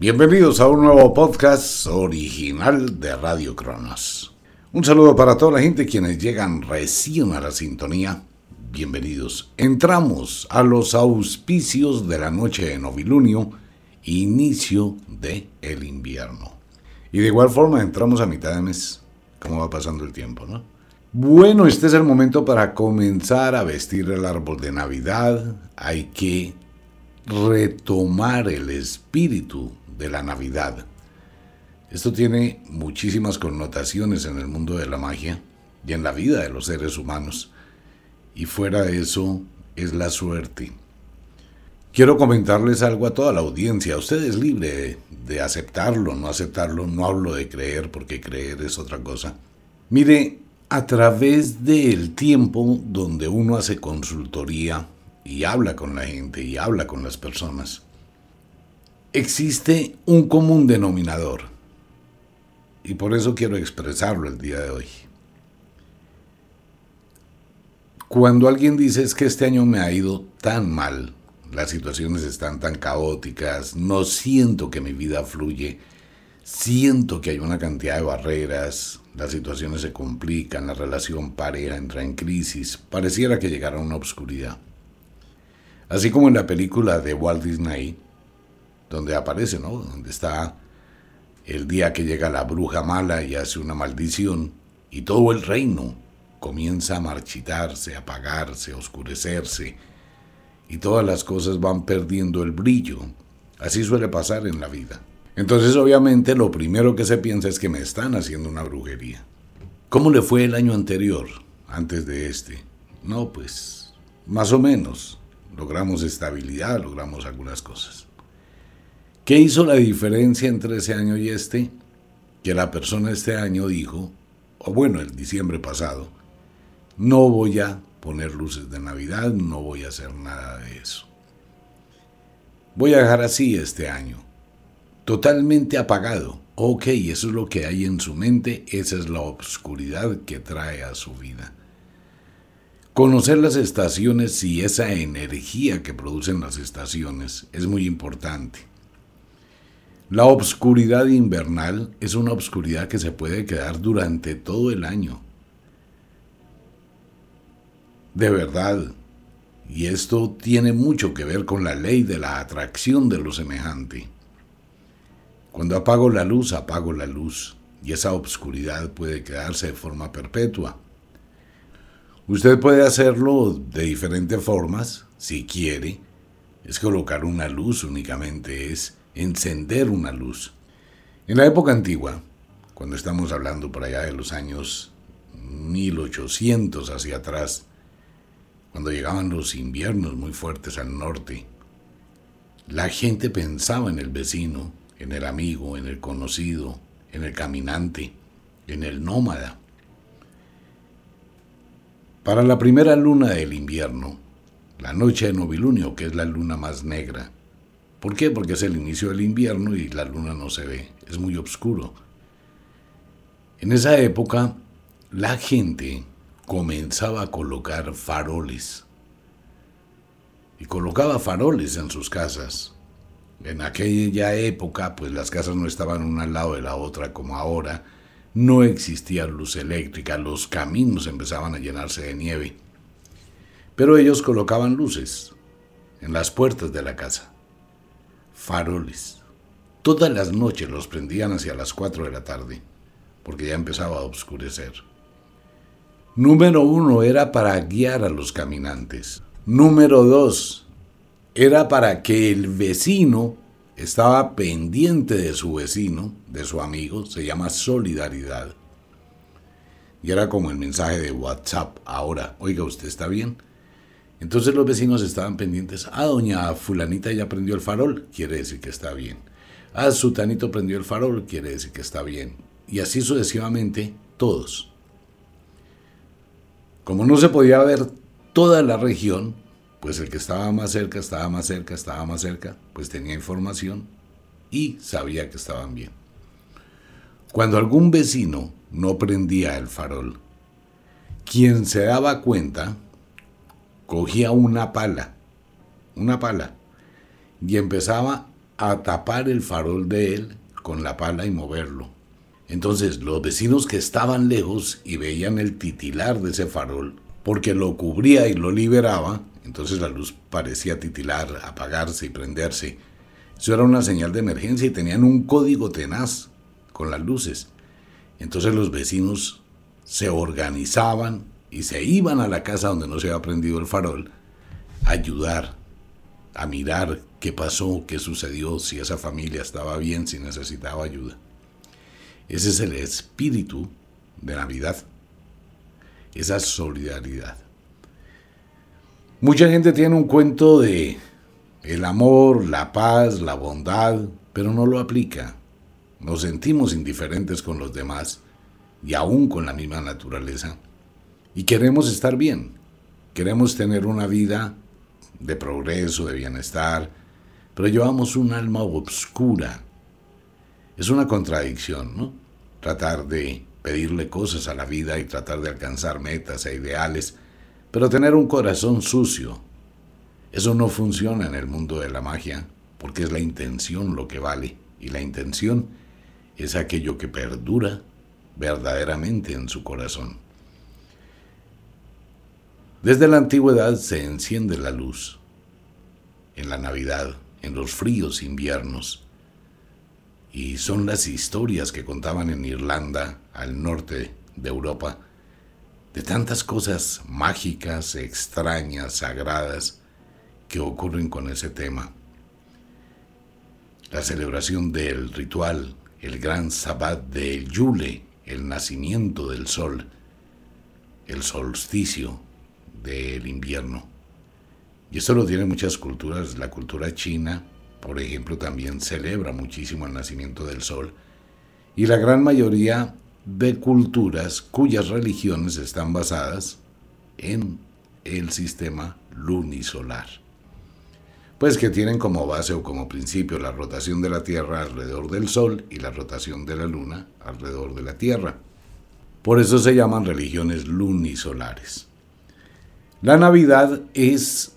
Bienvenidos a un nuevo podcast original de Radio Cronos. Un saludo para toda la gente quienes llegan recién a la sintonía. Bienvenidos. Entramos a los auspicios de la noche de novilunio, inicio de el invierno. Y de igual forma entramos a mitad de mes. ¿Cómo va pasando el tiempo, no? Bueno, este es el momento para comenzar a vestir el árbol de Navidad. Hay que retomar el espíritu de la Navidad. Esto tiene muchísimas connotaciones en el mundo de la magia y en la vida de los seres humanos. Y fuera de eso es la suerte. Quiero comentarles algo a toda la audiencia. Usted es libre de aceptarlo, no aceptarlo. No hablo de creer porque creer es otra cosa. Mire, a través del tiempo donde uno hace consultoría y habla con la gente y habla con las personas, existe un común denominador. Y por eso quiero expresarlo el día de hoy. Cuando alguien dice es que este año me ha ido tan mal, las situaciones están tan caóticas, no siento que mi vida fluye, siento que hay una cantidad de barreras, las situaciones se complican, la relación pareja entra en crisis, pareciera que llegara una obscuridad. Así como en la película de Walt Disney, donde aparece, ¿no? Donde está el día que llega la bruja mala y hace una maldición y todo el reino comienza a marchitarse, a apagarse, a oscurecerse y todas las cosas van perdiendo el brillo. Así suele pasar en la vida. Entonces obviamente lo primero que se piensa es que me están haciendo una brujería. ¿Cómo le fue el año anterior, antes de este? No, pues más o menos. Logramos estabilidad, logramos algunas cosas. ¿Qué hizo la diferencia entre ese año y este? Que la persona este año dijo, o bueno, el diciembre pasado, no voy a poner luces de Navidad, no voy a hacer nada de eso. Voy a dejar así este año, totalmente apagado. Ok, eso es lo que hay en su mente, esa es la obscuridad que trae a su vida. Conocer las estaciones y esa energía que producen las estaciones es muy importante. La obscuridad invernal es una obscuridad que se puede quedar durante todo el año. De verdad. Y esto tiene mucho que ver con la ley de la atracción de lo semejante. Cuando apago la luz, apago la luz, y esa obscuridad puede quedarse de forma perpetua. Usted puede hacerlo de diferentes formas, si quiere. Es colocar una luz únicamente, es encender una luz. En la época antigua, cuando estamos hablando por allá de los años 1800 hacia atrás, cuando llegaban los inviernos muy fuertes al norte, la gente pensaba en el vecino, en el amigo, en el conocido, en el caminante, en el nómada. Para la primera luna del invierno, la noche de novilunio, que es la luna más negra, ¿Por qué? Porque es el inicio del invierno y la luna no se ve, es muy oscuro. En esa época, la gente comenzaba a colocar faroles. Y colocaba faroles en sus casas. En aquella época, pues las casas no estaban una al lado de la otra como ahora. No existía luz eléctrica, los caminos empezaban a llenarse de nieve. Pero ellos colocaban luces en las puertas de la casa faroles. Todas las noches los prendían hacia las 4 de la tarde, porque ya empezaba a oscurecer. Número uno era para guiar a los caminantes. Número dos era para que el vecino estaba pendiente de su vecino, de su amigo, se llama solidaridad. Y era como el mensaje de WhatsApp, ahora, oiga, ¿usted está bien? Entonces los vecinos estaban pendientes. Ah, doña fulanita ya prendió el farol, quiere decir que está bien. Ah, sutanito prendió el farol, quiere decir que está bien. Y así sucesivamente todos. Como no se podía ver toda la región, pues el que estaba más cerca, estaba más cerca, estaba más cerca, pues tenía información y sabía que estaban bien. Cuando algún vecino no prendía el farol, quien se daba cuenta cogía una pala, una pala, y empezaba a tapar el farol de él con la pala y moverlo. Entonces los vecinos que estaban lejos y veían el titilar de ese farol, porque lo cubría y lo liberaba, entonces la luz parecía titilar, apagarse y prenderse. Eso era una señal de emergencia y tenían un código tenaz con las luces. Entonces los vecinos se organizaban y se iban a la casa donde no se había prendido el farol a ayudar, a mirar qué pasó, qué sucedió, si esa familia estaba bien, si necesitaba ayuda. Ese es el espíritu de Navidad, esa solidaridad. Mucha gente tiene un cuento de el amor, la paz, la bondad, pero no lo aplica. Nos sentimos indiferentes con los demás y aún con la misma naturaleza. Y queremos estar bien. Queremos tener una vida de progreso, de bienestar, pero llevamos un alma obscura. Es una contradicción, ¿no? Tratar de pedirle cosas a la vida y tratar de alcanzar metas e ideales, pero tener un corazón sucio. Eso no funciona en el mundo de la magia, porque es la intención lo que vale, y la intención es aquello que perdura verdaderamente en su corazón. Desde la antigüedad se enciende la luz. En la Navidad, en los fríos inviernos. Y son las historias que contaban en Irlanda, al norte de Europa, de tantas cosas mágicas, extrañas, sagradas, que ocurren con ese tema. La celebración del ritual, el gran sabbat de Yule, el nacimiento del sol, el solsticio del invierno. Y esto lo tienen muchas culturas. La cultura china, por ejemplo, también celebra muchísimo el nacimiento del sol. Y la gran mayoría de culturas cuyas religiones están basadas en el sistema lunisolar. Pues que tienen como base o como principio la rotación de la Tierra alrededor del Sol y la rotación de la Luna alrededor de la Tierra. Por eso se llaman religiones lunisolares. La Navidad es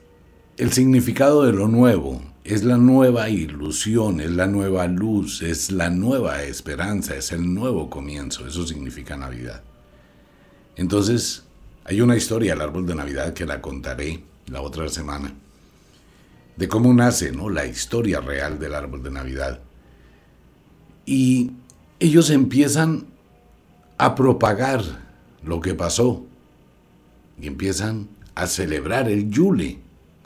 el significado de lo nuevo, es la nueva ilusión, es la nueva luz, es la nueva esperanza, es el nuevo comienzo, eso significa Navidad. Entonces, hay una historia al árbol de Navidad que la contaré la otra semana, de cómo nace ¿no? la historia real del árbol de Navidad. Y ellos empiezan a propagar lo que pasó y empiezan a celebrar el Yule.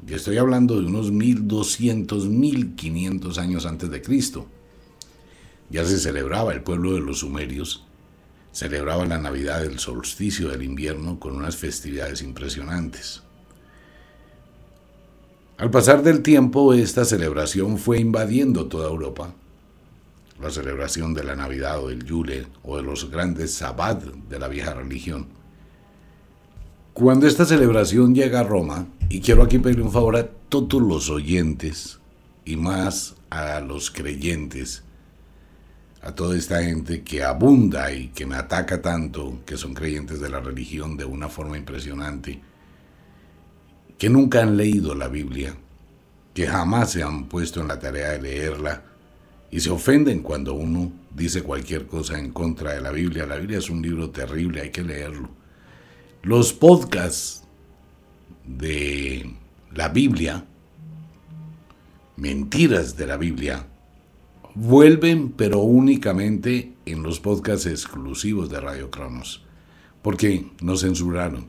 Y estoy hablando de unos 1200, 1500 años antes de Cristo. Ya se celebraba el pueblo de los sumerios, celebraba la Navidad del solsticio del invierno con unas festividades impresionantes. Al pasar del tiempo, esta celebración fue invadiendo toda Europa. La celebración de la Navidad o del Yule o de los grandes Sabbat de la vieja religión cuando esta celebración llega a Roma, y quiero aquí pedirle un favor a todos los oyentes y más a los creyentes, a toda esta gente que abunda y que me ataca tanto, que son creyentes de la religión de una forma impresionante, que nunca han leído la Biblia, que jamás se han puesto en la tarea de leerla y se ofenden cuando uno dice cualquier cosa en contra de la Biblia. La Biblia es un libro terrible, hay que leerlo. Los podcasts de la Biblia, mentiras de la Biblia, vuelven pero únicamente en los podcasts exclusivos de Radio Cronos, porque nos censuraron.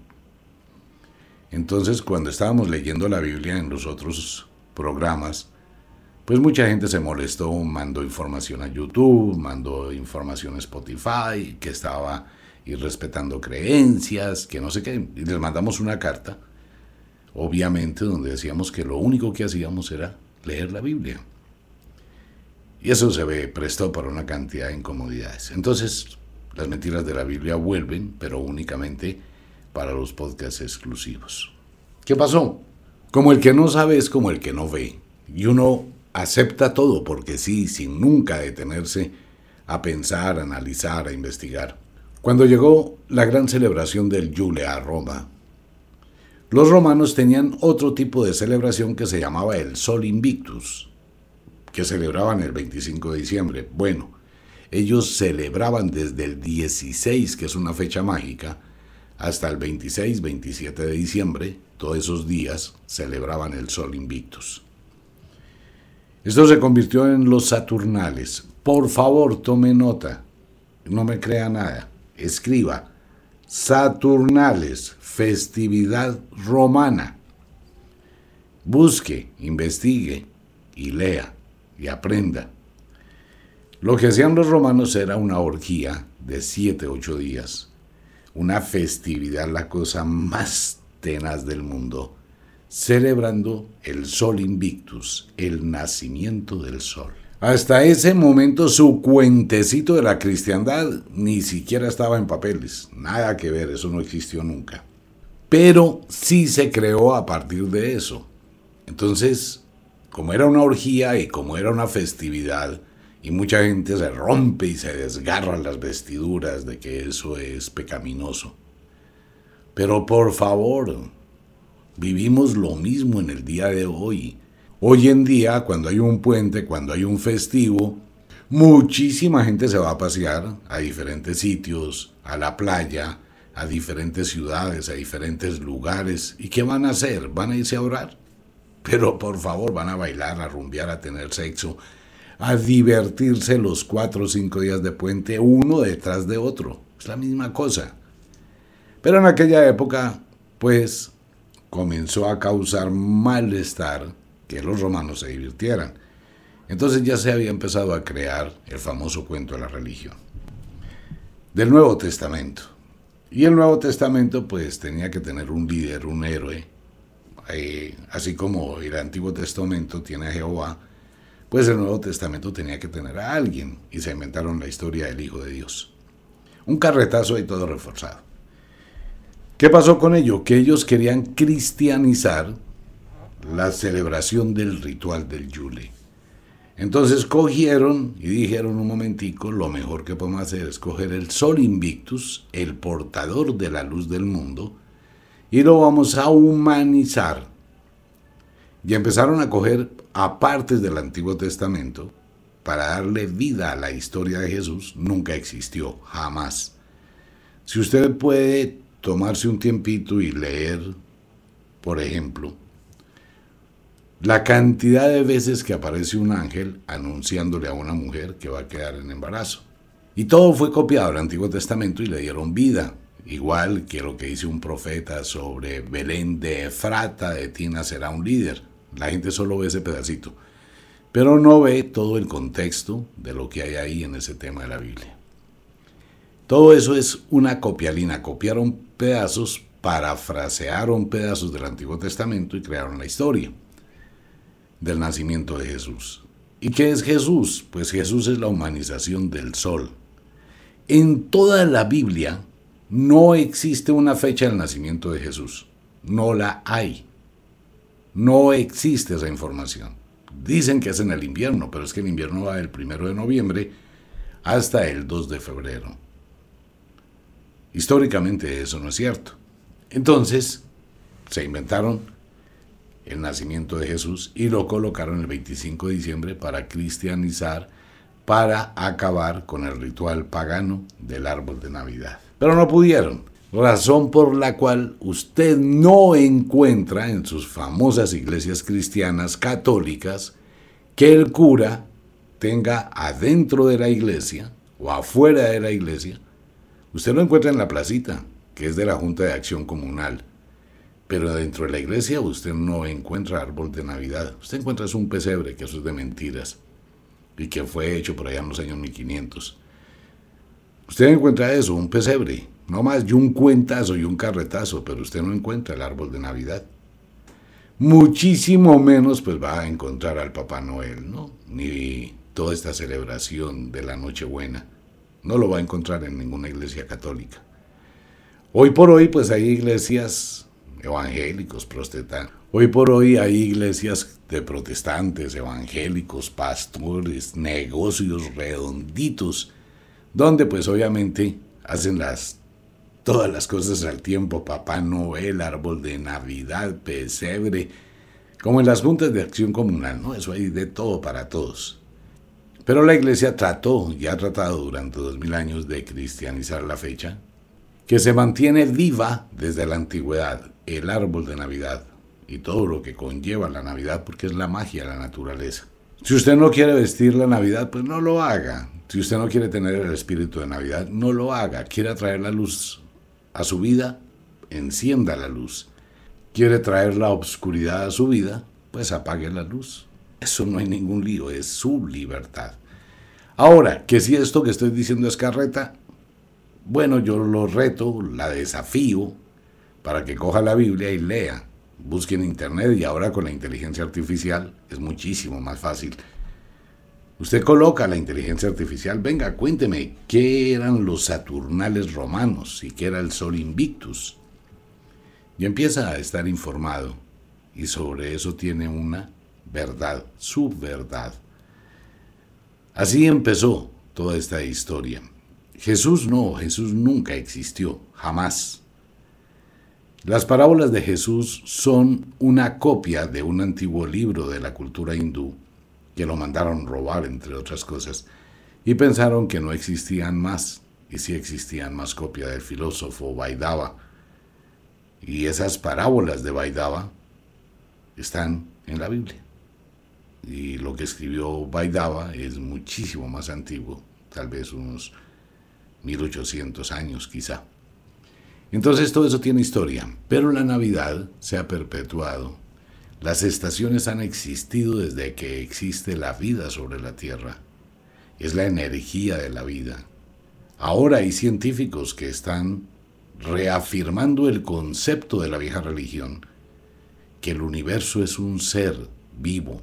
Entonces, cuando estábamos leyendo la Biblia en los otros programas, pues mucha gente se molestó, mandó información a YouTube, mandó información a Spotify, que estaba y respetando creencias, que no sé qué. Y les mandamos una carta, obviamente, donde decíamos que lo único que hacíamos era leer la Biblia. Y eso se ve prestó para una cantidad de incomodidades. Entonces, las mentiras de la Biblia vuelven, pero únicamente para los podcasts exclusivos. ¿Qué pasó? Como el que no sabe es como el que no ve. Y uno acepta todo porque sí, sin nunca detenerse a pensar, a analizar, a investigar. Cuando llegó la gran celebración del Yule a Roma, los romanos tenían otro tipo de celebración que se llamaba el Sol Invictus, que celebraban el 25 de diciembre. Bueno, ellos celebraban desde el 16, que es una fecha mágica, hasta el 26, 27 de diciembre, todos esos días celebraban el Sol Invictus. Esto se convirtió en los Saturnales. Por favor, tome nota. No me crea nada. Escriba. Saturnales, festividad romana. Busque, investigue y lea y aprenda. Lo que hacían los romanos era una orgía de siete, ocho días una festividad, la cosa más tenaz del mundo, celebrando el Sol Invictus, el nacimiento del Sol. Hasta ese momento su cuentecito de la cristiandad ni siquiera estaba en papeles, nada que ver, eso no existió nunca. Pero sí se creó a partir de eso. Entonces, como era una orgía y como era una festividad, y mucha gente se rompe y se desgarra las vestiduras de que eso es pecaminoso. Pero por favor, vivimos lo mismo en el día de hoy. Hoy en día, cuando hay un puente, cuando hay un festivo, muchísima gente se va a pasear a diferentes sitios, a la playa, a diferentes ciudades, a diferentes lugares. ¿Y qué van a hacer? ¿Van a irse a orar? Pero por favor, van a bailar, a rumbear, a tener sexo, a divertirse los cuatro o cinco días de puente uno detrás de otro. Es la misma cosa. Pero en aquella época, pues, comenzó a causar malestar que los romanos se divirtieran. Entonces ya se había empezado a crear el famoso cuento de la religión. Del Nuevo Testamento. Y el Nuevo Testamento pues tenía que tener un líder, un héroe. Eh, así como el Antiguo Testamento tiene a Jehová, pues el Nuevo Testamento tenía que tener a alguien y se inventaron la historia del Hijo de Dios. Un carretazo y todo reforzado. ¿Qué pasó con ello? Que ellos querían cristianizar la celebración del ritual del Yule. Entonces cogieron y dijeron un momentico, lo mejor que podemos hacer es coger el Sol Invictus, el portador de la luz del mundo, y lo vamos a humanizar. Y empezaron a coger a partes del Antiguo Testamento para darle vida a la historia de Jesús nunca existió, jamás. Si usted puede tomarse un tiempito y leer, por ejemplo, la cantidad de veces que aparece un ángel anunciándole a una mujer que va a quedar en embarazo. Y todo fue copiado del Antiguo Testamento y le dieron vida. Igual que lo que dice un profeta sobre Belén de Efrata, de Tina será un líder. La gente solo ve ese pedacito, pero no ve todo el contexto de lo que hay ahí en ese tema de la Biblia. Todo eso es una copialina. Copiaron pedazos, parafrasearon pedazos del Antiguo Testamento y crearon la historia del nacimiento de Jesús. ¿Y qué es Jesús? Pues Jesús es la humanización del sol. En toda la Biblia no existe una fecha del nacimiento de Jesús. No la hay. No existe esa información. Dicen que es en el invierno, pero es que el invierno va del primero de noviembre hasta el 2 de febrero. Históricamente eso no es cierto. Entonces, se inventaron el nacimiento de Jesús y lo colocaron el 25 de diciembre para cristianizar, para acabar con el ritual pagano del árbol de Navidad. Pero no pudieron razón por la cual usted no encuentra en sus famosas iglesias cristianas católicas que el cura tenga adentro de la iglesia o afuera de la iglesia. Usted lo encuentra en la placita, que es de la Junta de Acción Comunal. Pero dentro de la iglesia usted no encuentra árbol de Navidad. Usted encuentra es un pesebre, que eso es de mentiras. Y que fue hecho por allá en los años 1500. Usted encuentra eso, un pesebre, no más y un cuentazo y un carretazo, pero usted no encuentra el árbol de Navidad. Muchísimo menos pues va a encontrar al Papá Noel, ¿no? Ni toda esta celebración de la Nochebuena. No lo va a encontrar en ninguna iglesia católica. Hoy por hoy pues hay iglesias evangélicos, protestantes. Hoy por hoy hay iglesias de protestantes, evangélicos, pastores, negocios redonditos, donde pues obviamente hacen las todas las cosas al tiempo, Papá Noel, árbol de Navidad, pesebre, como en las juntas de acción comunal, ¿no? Eso hay de todo para todos. Pero la iglesia trató y ha tratado durante dos mil años de cristianizar la fecha, que se mantiene viva desde la antigüedad, el árbol de Navidad y todo lo que conlleva la Navidad, porque es la magia de la naturaleza. Si usted no quiere vestir la Navidad, pues no lo haga. Si usted no quiere tener el espíritu de Navidad, no lo haga. Quiere traer la luz a su vida, encienda la luz. Quiere traer la obscuridad a su vida, pues apague la luz. Eso no hay ningún lío, es su libertad. Ahora, que si esto que estoy diciendo es carreta, bueno, yo lo reto, la desafío, para que coja la Biblia y lea busque en internet y ahora con la inteligencia artificial es muchísimo más fácil. Usted coloca la inteligencia artificial, venga, cuénteme qué eran los Saturnales romanos y qué era el Sol Invictus. Y empieza a estar informado y sobre eso tiene una verdad, su verdad. Así empezó toda esta historia. Jesús no, Jesús nunca existió, jamás. Las parábolas de Jesús son una copia de un antiguo libro de la cultura hindú que lo mandaron robar, entre otras cosas, y pensaron que no existían más, y sí existían más copias del filósofo Vaidava. Y esas parábolas de Vaidava están en la Biblia. Y lo que escribió Vaidava es muchísimo más antiguo, tal vez unos 1800 años quizá. Entonces todo eso tiene historia, pero la Navidad se ha perpetuado. Las estaciones han existido desde que existe la vida sobre la Tierra. Es la energía de la vida. Ahora hay científicos que están reafirmando el concepto de la vieja religión, que el universo es un ser vivo.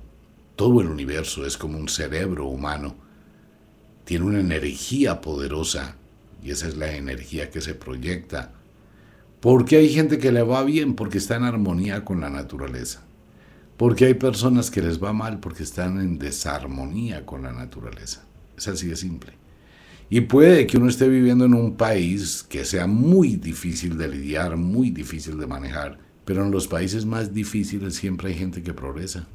Todo el universo es como un cerebro humano. Tiene una energía poderosa y esa es la energía que se proyecta porque hay gente que le va bien porque está en armonía con la naturaleza. Porque hay personas que les va mal porque están en desarmonía con la naturaleza. Es así de simple. Y puede que uno esté viviendo en un país que sea muy difícil de lidiar, muy difícil de manejar, pero en los países más difíciles siempre hay gente que progresa.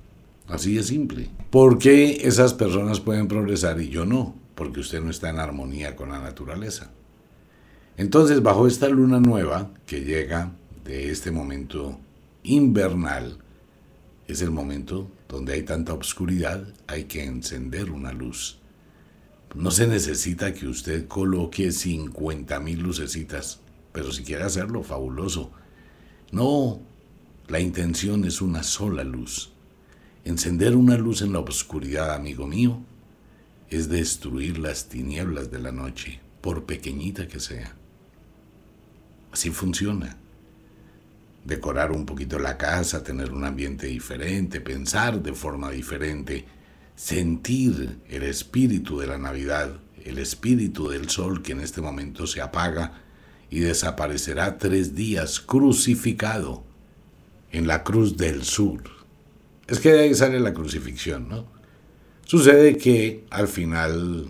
Así de simple. ¿Por qué esas personas pueden progresar y yo no? Porque usted no está en armonía con la naturaleza. Entonces, bajo esta luna nueva que llega de este momento invernal, es el momento donde hay tanta oscuridad, hay que encender una luz. No se necesita que usted coloque 50.000 mil lucecitas, pero si quiere hacerlo, fabuloso. No, la intención es una sola luz. Encender una luz en la oscuridad, amigo mío, es destruir las tinieblas de la noche, por pequeñita que sea. Así funciona. Decorar un poquito la casa, tener un ambiente diferente, pensar de forma diferente, sentir el espíritu de la Navidad, el espíritu del sol que en este momento se apaga y desaparecerá tres días crucificado en la cruz del sur. Es que de ahí sale la crucifixión, ¿no? Sucede que al final,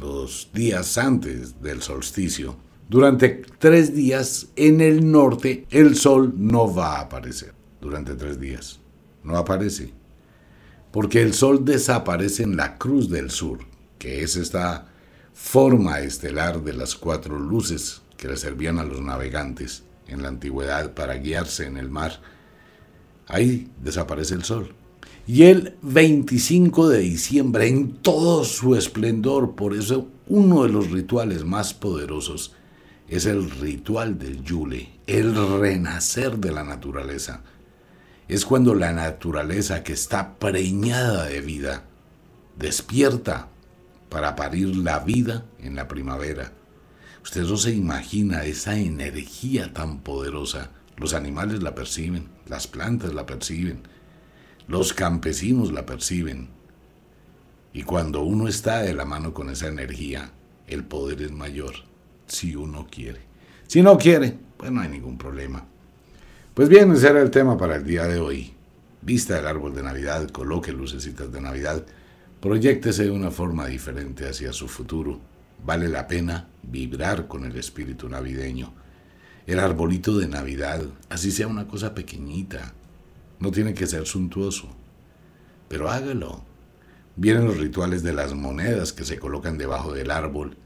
los días antes del solsticio, durante tres días en el norte el sol no va a aparecer. Durante tres días. No aparece. Porque el sol desaparece en la cruz del sur, que es esta forma estelar de las cuatro luces que le servían a los navegantes en la antigüedad para guiarse en el mar. Ahí desaparece el sol. Y el 25 de diciembre, en todo su esplendor, por eso uno de los rituales más poderosos es el ritual del Yule, el renacer de la naturaleza. Es cuando la naturaleza que está preñada de vida despierta para parir la vida en la primavera. Usted no se imagina esa energía tan poderosa. Los animales la perciben, las plantas la perciben, los campesinos la perciben. Y cuando uno está de la mano con esa energía, el poder es mayor si uno quiere. Si no quiere, pues no hay ningún problema. Pues bien, ese era el tema para el día de hoy. Vista el árbol de Navidad, coloque lucecitas de Navidad, proyectese de una forma diferente hacia su futuro. Vale la pena vibrar con el espíritu navideño. El arbolito de Navidad, así sea una cosa pequeñita, No tiene que ser suntuoso, pero hágalo. Vienen los rituales de las monedas que se colocan debajo del árbol,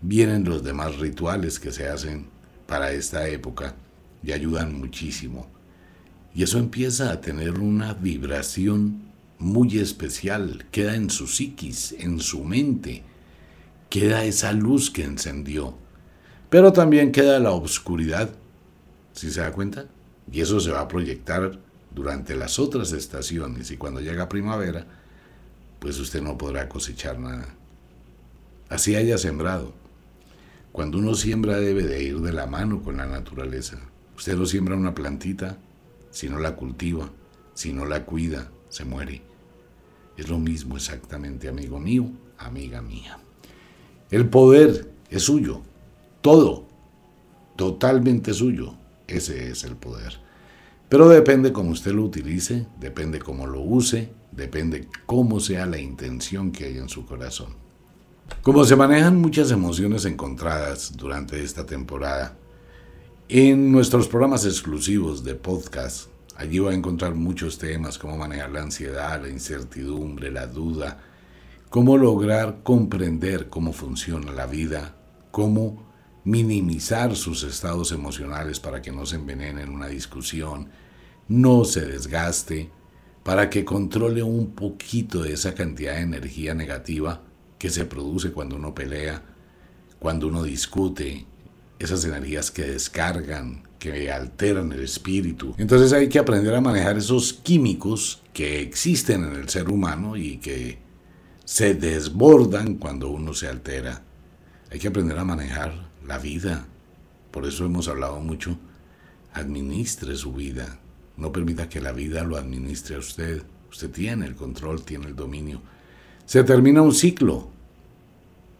vienen los demás rituales que se hacen para esta época y ayudan muchísimo. Y eso empieza a tener una vibración muy especial, queda en su psiquis, en su mente, queda esa luz que encendió, pero también queda la oscuridad, si se da cuenta, y eso se va a proyectar durante las otras estaciones y cuando llega primavera, pues usted no podrá cosechar nada. Así haya sembrado. Cuando uno siembra debe de ir de la mano con la naturaleza. Usted no siembra una plantita, si no la cultiva, si no la cuida, se muere. Es lo mismo exactamente, amigo mío, amiga mía. El poder es suyo, todo, totalmente suyo. Ese es el poder. Pero depende cómo usted lo utilice, depende cómo lo use, depende cómo sea la intención que hay en su corazón. Como se manejan muchas emociones encontradas durante esta temporada, en nuestros programas exclusivos de podcast, allí va a encontrar muchos temas, cómo manejar la ansiedad, la incertidumbre, la duda, cómo lograr comprender cómo funciona la vida, cómo minimizar sus estados emocionales para que no se envenene en una discusión, no se desgaste, para que controle un poquito de esa cantidad de energía negativa que se produce cuando uno pelea, cuando uno discute, esas energías que descargan, que alteran el espíritu. Entonces hay que aprender a manejar esos químicos que existen en el ser humano y que se desbordan cuando uno se altera. Hay que aprender a manejar la vida. Por eso hemos hablado mucho. Administre su vida. No permita que la vida lo administre a usted. Usted tiene el control, tiene el dominio. Se termina un ciclo,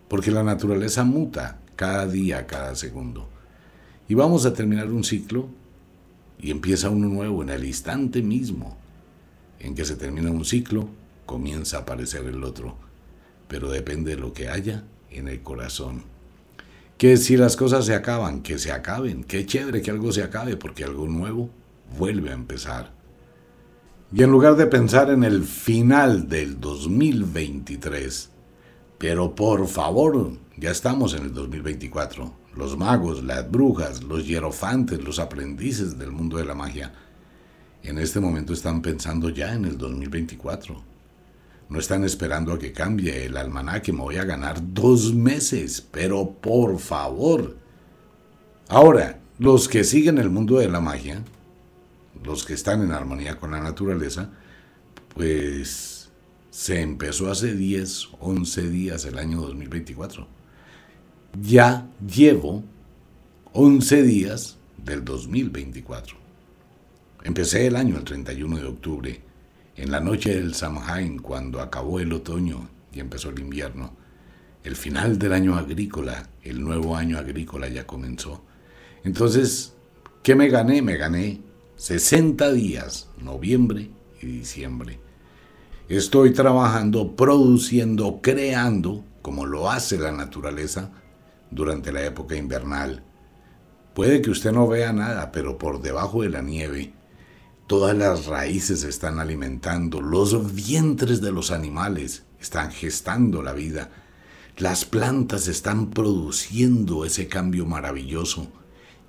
porque la naturaleza muta cada día, cada segundo. Y vamos a terminar un ciclo y empieza uno nuevo en el instante mismo en que se termina un ciclo, comienza a aparecer el otro. Pero depende de lo que haya en el corazón que si las cosas se acaban, que se acaben. Qué chévere que algo se acabe porque algo nuevo vuelve a empezar. Y en lugar de pensar en el final del 2023, pero por favor, ya estamos en el 2024. Los magos, las brujas, los hierofantes, los aprendices del mundo de la magia, en este momento están pensando ya en el 2024 no están esperando a que cambie el almanaque, me voy a ganar dos meses, pero por favor. Ahora, los que siguen el mundo de la magia, los que están en armonía con la naturaleza, pues se empezó hace 10, 11 días el año 2024. Ya llevo 11 días del 2024. Empecé el año el 31 de octubre en la noche del Samhain, cuando acabó el otoño y empezó el invierno, el final del año agrícola, el nuevo año agrícola ya comenzó. Entonces, ¿qué me gané? Me gané 60 días, noviembre y diciembre. Estoy trabajando, produciendo, creando, como lo hace la naturaleza durante la época invernal. Puede que usted no vea nada, pero por debajo de la nieve Todas las raíces están alimentando, los vientres de los animales están gestando la vida, las plantas están produciendo ese cambio maravilloso,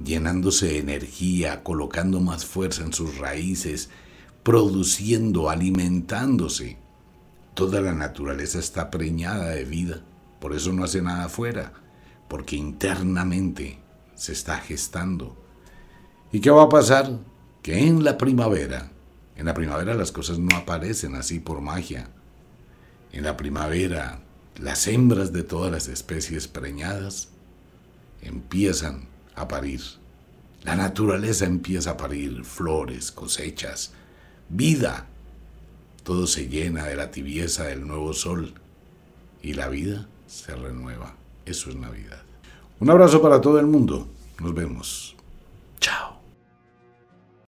llenándose de energía, colocando más fuerza en sus raíces, produciendo, alimentándose. Toda la naturaleza está preñada de vida, por eso no hace nada afuera, porque internamente se está gestando. ¿Y qué va a pasar? que en la primavera, en la primavera las cosas no aparecen así por magia. En la primavera las hembras de todas las especies preñadas empiezan a parir. La naturaleza empieza a parir flores, cosechas, vida. Todo se llena de la tibieza del nuevo sol y la vida se renueva. Eso es Navidad. Un abrazo para todo el mundo. Nos vemos. Chao.